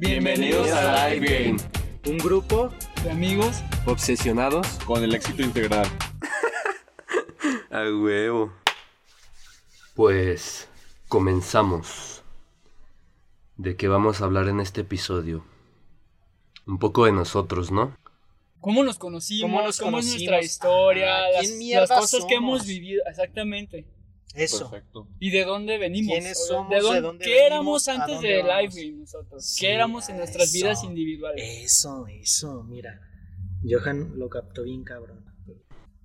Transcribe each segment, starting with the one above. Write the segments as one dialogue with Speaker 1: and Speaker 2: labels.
Speaker 1: Bienvenidos a Live Game,
Speaker 2: un grupo
Speaker 3: de amigos
Speaker 1: obsesionados
Speaker 4: con el éxito integral.
Speaker 1: a huevo. Pues comenzamos. ¿De qué vamos a hablar en este episodio? Un poco de nosotros, ¿no?
Speaker 3: ¿Cómo nos conocimos? ¿Cómo, es nuestra historia? las, cosas que hemos vivido, exactamente.
Speaker 2: Eso.
Speaker 3: Perfecto. ¿Y de dónde venimos?
Speaker 2: ¿Quiénes somos?
Speaker 3: ¿De dónde, ¿Qué éramos antes de Live nosotros? ¿Qué éramos en nuestras vidas individuales?
Speaker 2: Eso, eso, mira. Johan lo captó bien cabrón.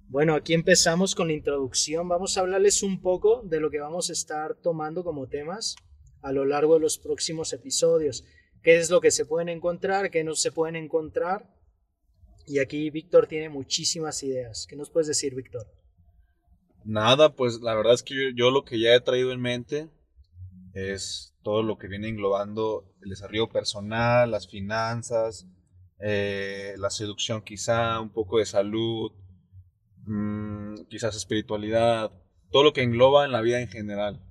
Speaker 2: Bueno, aquí empezamos con la introducción. Vamos a hablarles un poco de lo que vamos a estar tomando como temas a lo largo de los próximos episodios. ¿Qué es lo que se pueden encontrar? ¿Qué no se pueden encontrar? Y aquí Víctor tiene muchísimas ideas. ¿Qué nos puedes decir, Víctor?
Speaker 4: Nada, pues la verdad es que yo, lo que ya he traído en mente es todo lo que viene englobando el desarrollo personal, las finanzas, eh, la seducción quizá, un poco de salud, mm, quizás espiritualidad, todo lo que engloba en la vida en general.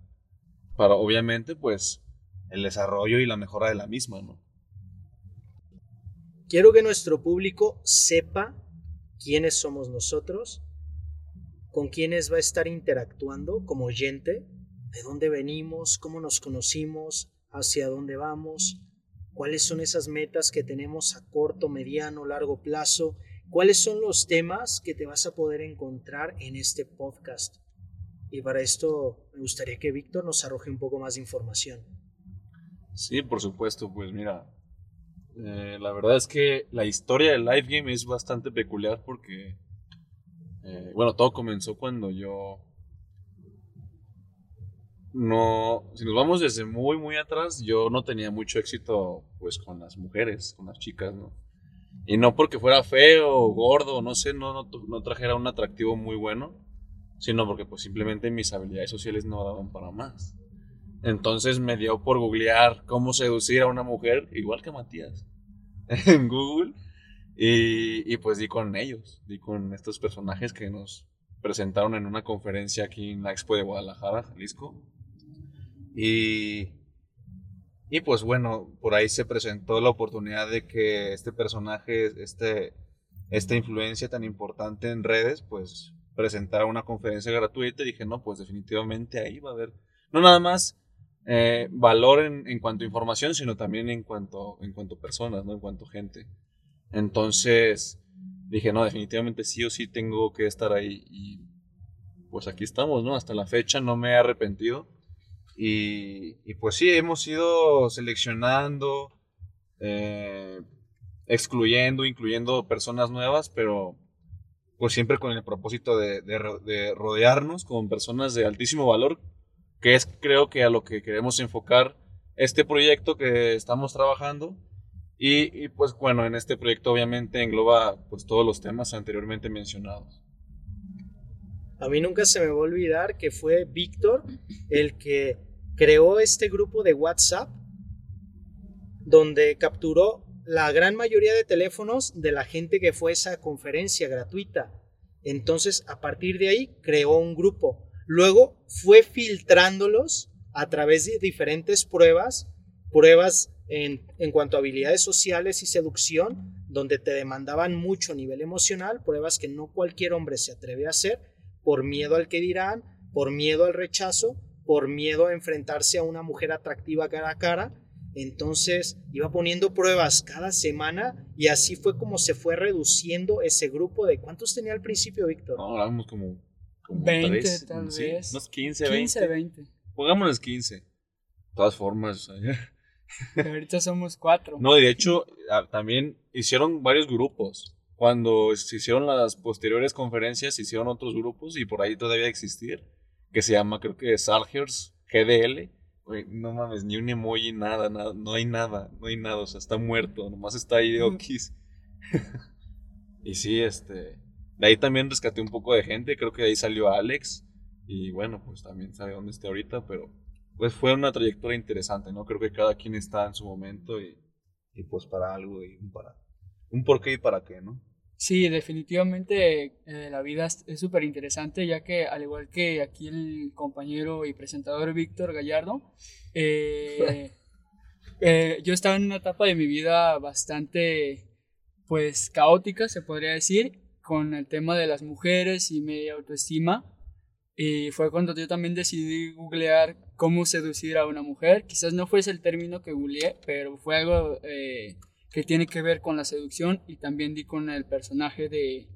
Speaker 4: Para obviamente pues el desarrollo y la mejora de la misma, ¿no?
Speaker 2: Quiero que nuestro público sepa quiénes somos nosotros con quiénes va a estar interactuando como oyente, de dónde venimos, cómo nos conocimos, hacia dónde vamos, cuáles son esas metas que tenemos a corto, mediano, largo plazo, cuáles son los temas que te vas a poder encontrar en este podcast. Y para esto me gustaría que Víctor nos arroje un poco más de información.
Speaker 4: Sí, por supuesto, pues mira, eh, la verdad es que la historia del live game es bastante peculiar porque eh, bueno, todo comenzó cuando yo no, si nos vamos desde muy, muy atrás, yo no tenía mucho éxito pues con las mujeres, con las chicas, ¿no? Y no porque fuera feo, gordo, no sé, no, no, no trajera un atractivo muy bueno, sino porque pues simplemente mis habilidades sociales no daban para más. Entonces me dio por googlear cómo seducir a una mujer, igual que Matías, en Google. Y, pues di con ellos, di con estos personajes que nos presentaron en una conferencia aquí en la Expo de Guadalajara, Jalisco. Y, y pues bueno, por ahí se presentó la oportunidad de que este personaje, este, esta influencia tan importante en redes, pues presentara una conferencia gratuita y dije, no, pues definitivamente ahí va a haber, no nada más eh, valor en, en, cuanto a información, sino también en cuanto, en cuanto a personas, ¿no? en cuanto a gente. Entonces dije, no, definitivamente sí o sí tengo que estar ahí. Y pues aquí estamos, ¿no? Hasta la fecha no me he arrepentido. Y, pues sí, hemos ido seleccionando, eh, excluyendo, incluyendo personas nuevas, pero pues siempre con el propósito de, de, rodearnos con personas de altísimo valor, que es creo que a lo que queremos enfocar este proyecto que estamos trabajando y, pues bueno, en este proyecto obviamente engloba pues todos los temas anteriormente mencionados.
Speaker 2: A mí nunca se me va a olvidar que fue Víctor el que creó este grupo de WhatsApp donde capturó la gran mayoría de teléfonos de la gente que fue a esa conferencia gratuita. Entonces, a partir de ahí, creó un grupo. Luego fue filtrándolos a través de diferentes pruebas, pruebas en, cuanto a habilidades sociales y seducción, donde te demandaban mucho a nivel emocional, pruebas que no cualquier hombre se atreve a hacer por miedo al que dirán, por miedo al rechazo, por miedo a enfrentarse a una mujer atractiva cara a cara. Entonces iba poniendo pruebas cada semana y así fue como se fue reduciendo ese grupo de ¿cuántos tenía al principio, Víctor?
Speaker 4: No, éramos como,
Speaker 3: 20 tal vez.
Speaker 4: Unos 15, 20. 20. Pongámonos 15. De todas formas,
Speaker 3: ahorita somos cuatro.
Speaker 4: No, de hecho, también hicieron varios grupos. Cuando se hicieron las posteriores conferencias, se hicieron otros grupos y por ahí todavía existir. Que se llama, creo que Salgers GDL. no mames, ni un emoji, nada, nada, no hay nada, no hay nada, o sea, está muerto, nomás está ahí de Okis. y sí, este. De ahí también rescaté un poco de gente, creo que de ahí salió Alex. Y bueno, pues también sabe dónde está ahorita, pero pues fue una trayectoria interesante, ¿no? Creo que cada quien está en su momento y, y pues para algo y un para un por qué y para qué, ¿no?
Speaker 3: Sí, definitivamente eh, la vida es súper interesante, ya que al igual que aquí el compañero y presentador Víctor Gallardo, eh, eh, yo estaba en una etapa de mi vida bastante, pues, caótica, se podría decir, con el tema de las mujeres y mi autoestima. Y fue cuando yo también decidí googlear cómo seducir a una mujer. Quizás no fuese el término que googleé, pero fue algo eh, que tiene que ver con la seducción y también di con el personaje de,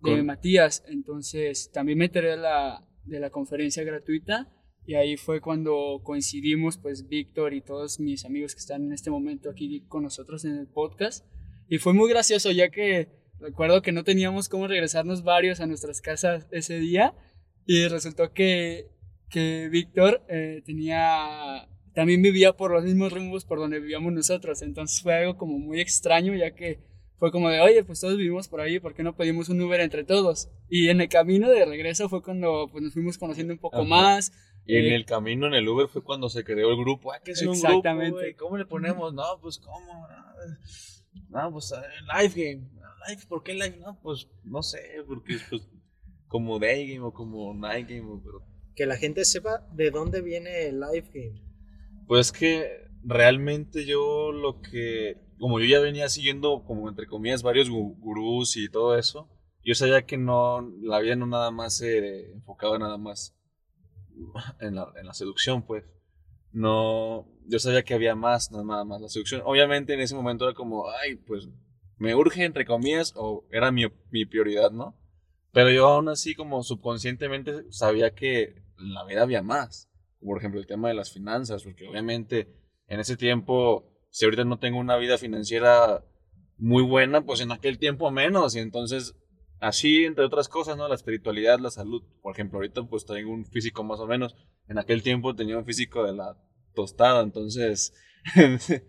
Speaker 3: de Matías. Entonces también me enteré de la, de la conferencia gratuita y ahí fue cuando coincidimos, pues Víctor y todos mis amigos que están en este momento aquí con nosotros en el podcast. Y fue muy gracioso ya que recuerdo que no teníamos cómo regresarnos varios a nuestras casas ese día y resultó que, que Víctor eh, tenía, también vivía por los mismos rumbos por donde vivíamos nosotros. Entonces fue algo como muy extraño ya que fue como de, oye, pues todos vivimos por ahí, ¿por qué no pedimos un Uber entre todos? Y en el camino de regreso fue cuando pues, nos fuimos conociendo un poco más.
Speaker 4: Y en eh, el camino en el Uber fue cuando se creó el grupo. Ah, ¿qué es un grupo, ¿Cómo le ponemos? No, pues, ¿cómo? No, pues, eh, live game. Live, ¿por qué live? No, pues, no sé, porque es pues, como day game o como night game. Pero...
Speaker 2: Que la gente sepa de dónde viene el live game.
Speaker 4: Pues que realmente yo lo que como yo ya venía siguiendo, como entre comillas, varios gurús y todo eso, yo sabía que no, la vida no nada más se enfocaba nada más en la, en la seducción, pues. No, yo sabía que había más, nada más la seducción. Obviamente en ese momento era como, ay, pues me urge, entre comillas, o era mi, mi prioridad, ¿no? Pero yo aún así, como subconscientemente, sabía que en la vida había más. Por ejemplo, el tema de las finanzas, porque obviamente en ese tiempo si ahorita no tengo una vida financiera muy buena, pues en aquel tiempo menos. Y entonces, así, entre otras cosas, ¿no? La espiritualidad, la salud. Por ejemplo, ahorita pues tengo un físico más o menos. En aquel tiempo tenía un físico de la tostada. Entonces,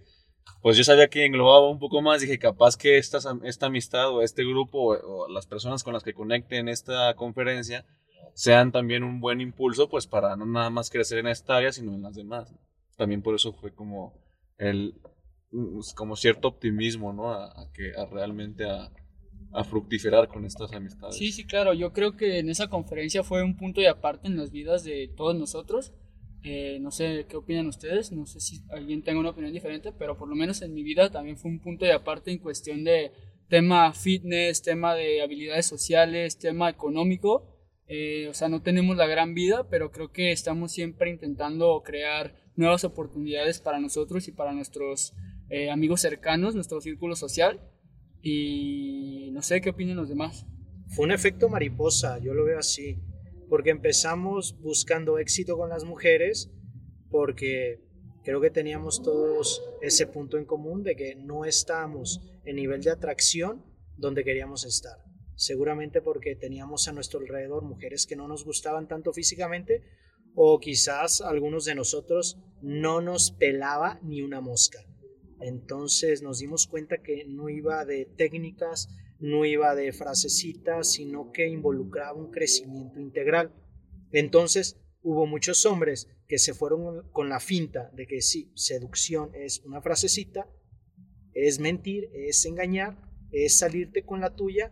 Speaker 4: pues yo sabía que englobaba un poco más. Dije, capaz que esta, esta amistad o este grupo o, las personas con las que conecte en esta conferencia sean también un buen impulso, pues para no nada más crecer en esta área, sino en las demás. También por eso fue como el como cierto optimismo, ¿no? A, que a realmente a, a, con estas amistades.
Speaker 3: Sí, sí, claro. Yo creo que en esa conferencia fue un punto de aparte en las vidas de todos nosotros. Eh, no sé qué opinan ustedes, no sé si alguien tenga una opinión diferente, pero por lo menos en mi vida también fue un punto de aparte en cuestión de tema fitness, tema de habilidades sociales, tema económico. Eh, o sea, no tenemos la gran vida, pero creo que estamos siempre intentando crear nuevas oportunidades para nosotros y para nuestros eh, amigos cercanos, nuestro círculo social. Y no sé qué opinan los demás.
Speaker 2: Fue un efecto mariposa, yo lo veo así, porque empezamos buscando éxito con las mujeres, porque creo que teníamos todos ese punto en común de que no estábamos en nivel de atracción donde queríamos estar. Seguramente porque teníamos a nuestro alrededor mujeres que no nos gustaban tanto físicamente o quizás algunos de nosotros no nos pelaba ni una mosca. Entonces nos dimos cuenta que no iba de técnicas, no iba de frasecitas, sino que involucraba un crecimiento integral. Entonces hubo muchos hombres que se fueron con la finta de que sí, seducción es una frasecita, es mentir, es engañar, es salirte con la tuya.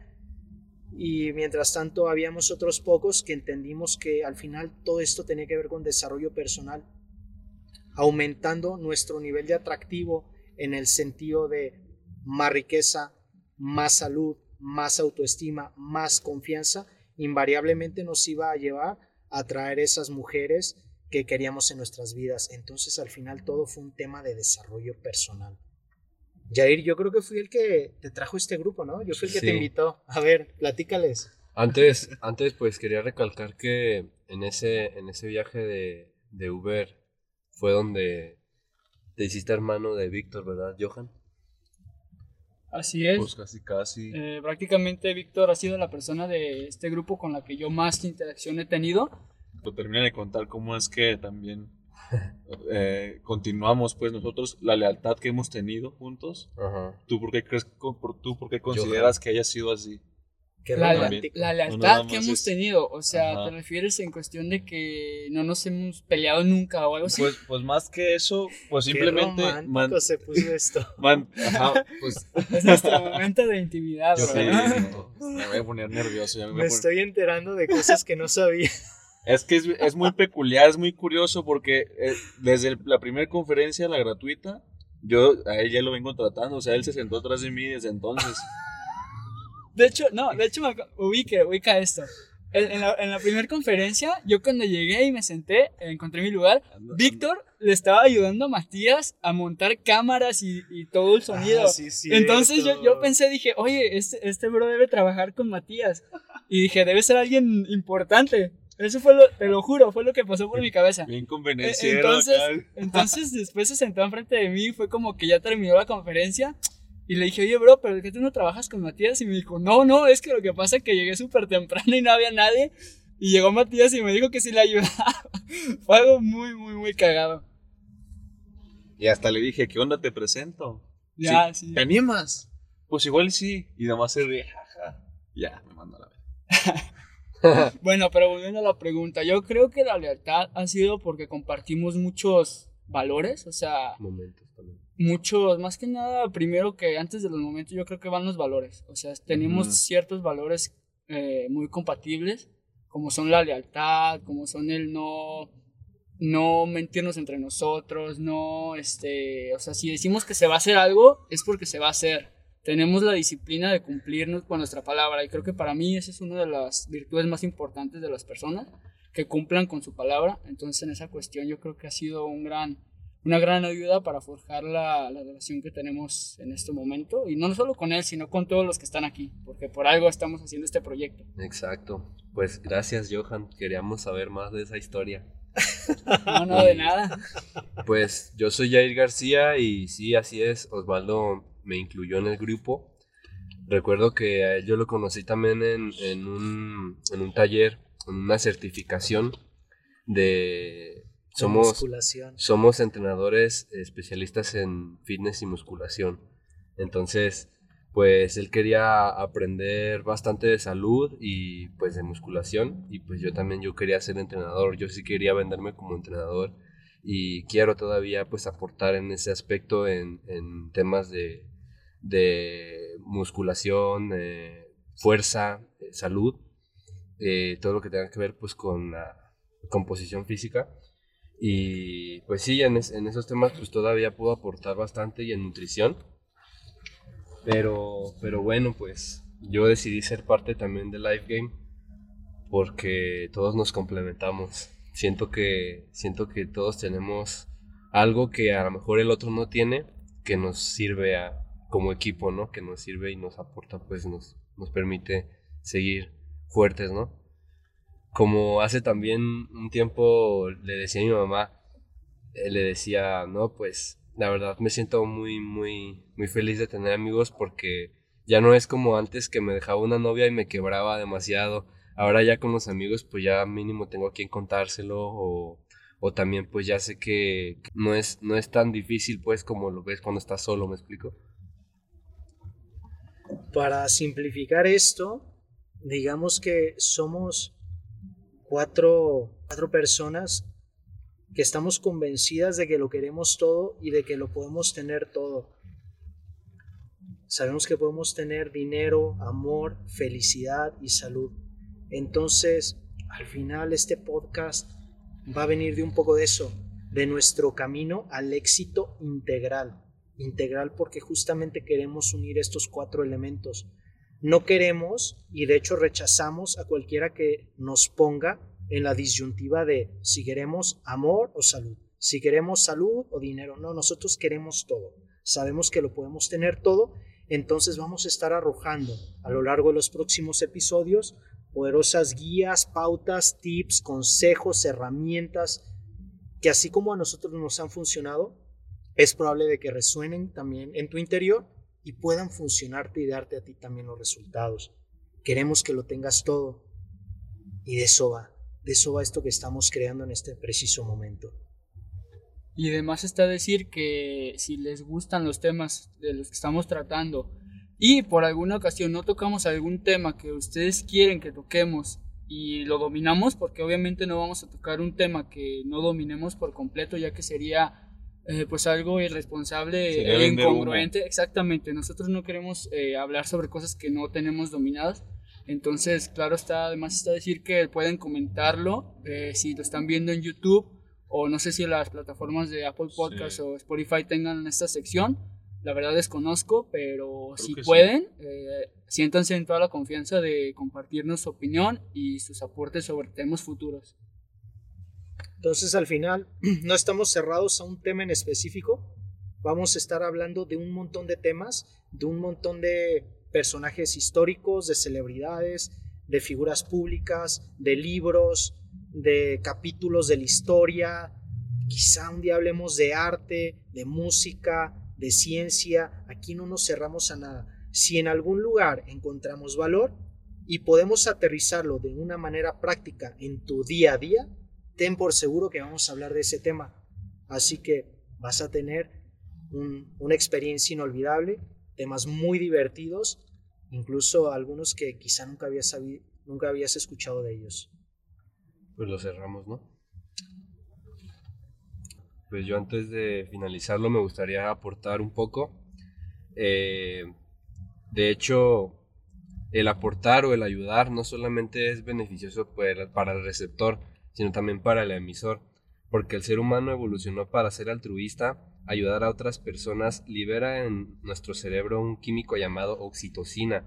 Speaker 2: Y mientras tanto habíamos otros pocos que entendimos que al final todo esto tenía que ver con desarrollo personal, aumentando nuestro nivel de atractivo, en el sentido de más riqueza, más salud, más autoestima, más confianza, invariablemente nos iba a llevar a traer esas mujeres que queríamos en nuestras vidas. Entonces al final todo fue un tema de desarrollo personal. Jair, yo creo que fui el que te trajo este grupo, ¿no? Yo fui el que te invitó. A ver, platícales.
Speaker 1: Antes, antes pues quería recalcar que en ese, en ese viaje de, de Uber fue donde te hiciste hermano de Víctor, ¿verdad, Johan?
Speaker 3: Así es.
Speaker 4: Pues casi, casi.
Speaker 3: Eh, prácticamente Víctor ha sido la persona de este grupo con la que yo más interacción he tenido.
Speaker 4: Lo termina de contar cómo es que también eh, continuamos, pues nosotros, la lealtad que hemos tenido juntos. Ajá. ¿Tú por qué crees, tú por qué consideras que haya sido así?
Speaker 3: La, lealtad que hemos tenido, o sea, ¿te refieres en cuestión de que no nos hemos peleado nunca o algo así?
Speaker 4: Pues, pues más que eso, pues simplemente...
Speaker 2: Qué se puso esto.
Speaker 4: pues...
Speaker 3: Es nuestro momento de intimidad,
Speaker 4: me voy a poner nervioso.
Speaker 2: me, estoy enterando de cosas que no sabía.
Speaker 4: Es que es, muy peculiar, es muy curioso porque eh, desde la primera conferencia, la gratuita, Yo a él ya lo vengo tratando, o sea, él se sentó atrás de mí desde entonces.
Speaker 3: De hecho, no, de hecho, me ubique, ubica esto. En, la, en la primera conferencia, yo cuando llegué y me senté, encontré mi lugar,
Speaker 4: Ando-
Speaker 3: Víctor le estaba ayudando a Matías a montar cámaras y, y todo el sonido.
Speaker 2: Ah, sí,
Speaker 3: Entonces yo, yo pensé, dije, oye, este, este bro debe trabajar con Matías. Y dije, debe ser alguien importante. Eso fue lo, te lo juro, fue lo que pasó por mi cabeza.
Speaker 4: Bien
Speaker 3: Eh,
Speaker 4: convenenciero
Speaker 3: Entonces, entonces después se sentó enfrente de mí y fue como que ya terminó la conferencia. Y le dije, oye, bro, ¿pero que tú no trabajas con Matías? Y me dijo, no, no, es que lo que pasa es que llegué súper temprano y no había nadie. Y llegó Matías y me dijo que sí le ayudaba. fue algo muy, muy, muy cagado.
Speaker 4: Y hasta le dije, ¿qué onda te presento?
Speaker 3: Ya, sí.
Speaker 4: ¿Te animas? Pues igual sí. Y nada más se ríe, jaja. Ya, me manda la vez.
Speaker 3: Bueno, pero volviendo a la pregunta, yo creo que la lealtad ha sido porque compartimos muchos valores, o sea,
Speaker 1: Momentos también.
Speaker 3: muchos, más que nada, primero que antes de los momentos, yo creo que van los valores. O sea, tenemos ciertos valores eh, muy compatibles, como son la lealtad, como son el no, no mentirnos entre nosotros, no, este, o sea, si decimos que se va a hacer algo, es porque se va a hacer. Tenemos la disciplina de cumplirnos con nuestra palabra y creo que para mí esa es una de las virtudes más importantes de las personas, que cumplan con su palabra. Entonces en esa cuestión yo creo que ha sido un gran, una gran ayuda para forjar la, la relación que tenemos en este momento. Y no solo con él, sino con todos los que están aquí, porque por algo estamos haciendo este proyecto.
Speaker 1: Exacto. Pues gracias, Johan. Queríamos saber más de esa historia.
Speaker 3: No, no, de nada.
Speaker 1: Pues yo soy Jair García y sí, así es. Osvaldo me incluyó en el grupo. Recuerdo que a él yo lo conocí también en, en un, en un taller, una certificación de... Somos,
Speaker 2: Musculación.
Speaker 1: somos entrenadores especialistas en fitness y musculación. Entonces, pues él quería aprender bastante de salud y pues de musculación y pues yo también yo quería ser entrenador, yo sí quería venderme como entrenador y quiero todavía pues aportar en ese aspecto en, en temas de, de musculación, eh, fuerza, eh, salud, eh, todo lo que tenga que ver pues con la composición física. Y pues sí, en, es- en esos temas pues todavía puedo aportar bastante y en nutrición. Pero, pero bueno, pues yo decidí ser parte también del Life Game porque todos nos complementamos. Siento que, siento que todos tenemos algo que a lo mejor el otro no tiene, que nos sirve a, como equipo, ¿no? Que nos sirve y nos aporta, pues nos, nos permite seguir fuertes, ¿no? Como hace también un tiempo le decía a mi mamá, eh, le decía, no, pues la verdad me siento muy, muy, muy feliz de tener amigos porque ya no es como antes que me dejaba una novia y me quebraba demasiado. Ahora ya con los amigos pues ya mínimo tengo a quien contárselo o, o también pues ya sé que no es, no es tan difícil pues como lo ves cuando estás solo, ¿me explico?
Speaker 2: Para simplificar esto, digamos que somos cuatro, cuatro personas que estamos convencidas de que lo queremos todo y de que lo podemos tener todo. Sabemos que podemos tener dinero, amor, felicidad y salud. Entonces, al final este podcast va a venir de un poco de eso, de nuestro camino al éxito integral. Integral porque justamente queremos unir estos cuatro elementos. No queremos y de hecho rechazamos a cualquiera que nos ponga en la disyuntiva de si queremos amor o salud, si queremos salud o dinero. No, nosotros queremos todo. Sabemos que lo podemos tener todo, entonces vamos a estar arrojando a lo largo de los próximos episodios poderosas guías, pautas, tips, consejos, herramientas que así como a nosotros nos han funcionado, es probable de que resuenen también en tu interior y puedan funcionarte y darte a ti también los resultados. Queremos que lo tengas todo y de eso va, de eso va esto que estamos creando en este preciso momento.
Speaker 3: Y además está decir que si les gustan los temas de los que estamos tratando y por alguna ocasión no tocamos algún tema que ustedes quieren que toquemos y lo dominamos, porque obviamente no vamos a tocar un tema que no dominemos por completo, ya que sería eh, pues algo irresponsable
Speaker 4: Sería
Speaker 3: e incongruente. Exactamente, nosotros no queremos eh, hablar sobre cosas que no tenemos dominadas. Entonces, claro está, además está decir que pueden comentarlo eh, si lo están viendo en YouTube o no sé si las plataformas de Apple Podcast
Speaker 4: Sí.
Speaker 3: o Spotify tengan esta sección. La verdad desconozco, pero si
Speaker 4: sí.
Speaker 3: pueden, eh, siéntanse en toda la confianza de compartirnos su opinión y sus aportes sobre temas futuros.
Speaker 2: Entonces al final no estamos cerrados a un tema en específico. Vamos a estar hablando de un montón de temas, de un montón de personajes históricos, de celebridades, de figuras públicas, de libros, de capítulos de la historia. Quizá un día hablemos de arte, de música, de ciencia. Aquí no nos cerramos a nada. Si en algún lugar encontramos valor y podemos aterrizarlo de una manera práctica en tu día a día, ten por seguro que vamos a hablar de ese tema. Así que vas a tener un- una experiencia inolvidable, temas muy divertidos, incluso algunos que quizá nunca habías, nunca habías escuchado de ellos.
Speaker 1: Pues lo cerramos, ¿no? Pues yo antes de finalizarlo me gustaría aportar un poco. Eh, de hecho, el aportar o el ayudar no solamente es beneficioso para para el receptor, sino también para el emisor, porque el ser humano evolucionó para ser altruista, ayudar a otras personas libera en nuestro cerebro un químico llamado oxitocina.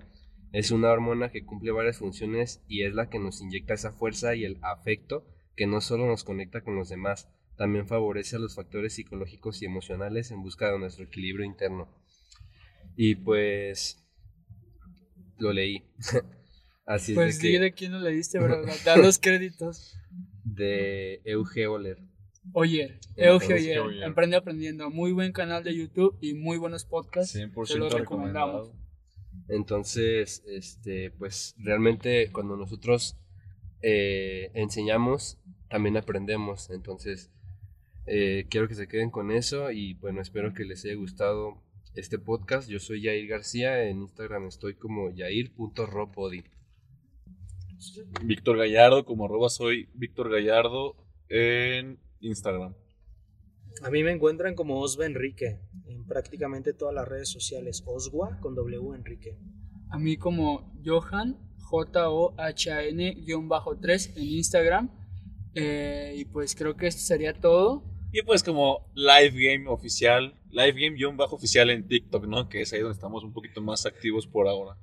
Speaker 1: Es una hormona que cumple varias funciones y es la que nos inyecta esa fuerza y el afecto que no solo nos conecta con los demás, también favorece a los factores psicológicos y emocionales en busca de nuestro equilibrio interno. Y pues lo leí. Así
Speaker 3: Pues
Speaker 1: es de
Speaker 3: de
Speaker 1: que
Speaker 3: quién no le diste, ¿verdad? Da los créditos.
Speaker 1: De Euge Oler.
Speaker 3: Oyer, Euge Oyer,
Speaker 4: Oyer.
Speaker 3: Emprende Aprendiendo. Muy buen canal de YouTube y muy buenos podcasts.
Speaker 4: 100%
Speaker 3: Se los
Speaker 4: recomendado.
Speaker 3: recomendamos.
Speaker 1: Entonces, este, pues realmente cuando nosotros eh, enseñamos, también aprendemos. Entonces, eh, quiero que se queden con eso y bueno, espero que les haya gustado este podcast. Yo soy Yair García, en Instagram estoy como yair.robody.
Speaker 4: Víctor Gallardo, como arroba soy Víctor Gallardo en Instagram.
Speaker 2: A mí me encuentran como Osva Enrique en prácticamente todas las redes sociales. Oswa con W Enrique.
Speaker 3: A mí como Johan, J-O-H-A-N-3 en Instagram. Eh, y pues creo que esto sería todo.
Speaker 4: Y pues como Live Game oficial, Live Game-oficial en TikTok, ¿no? Que es ahí donde estamos un poquito más activos por ahora.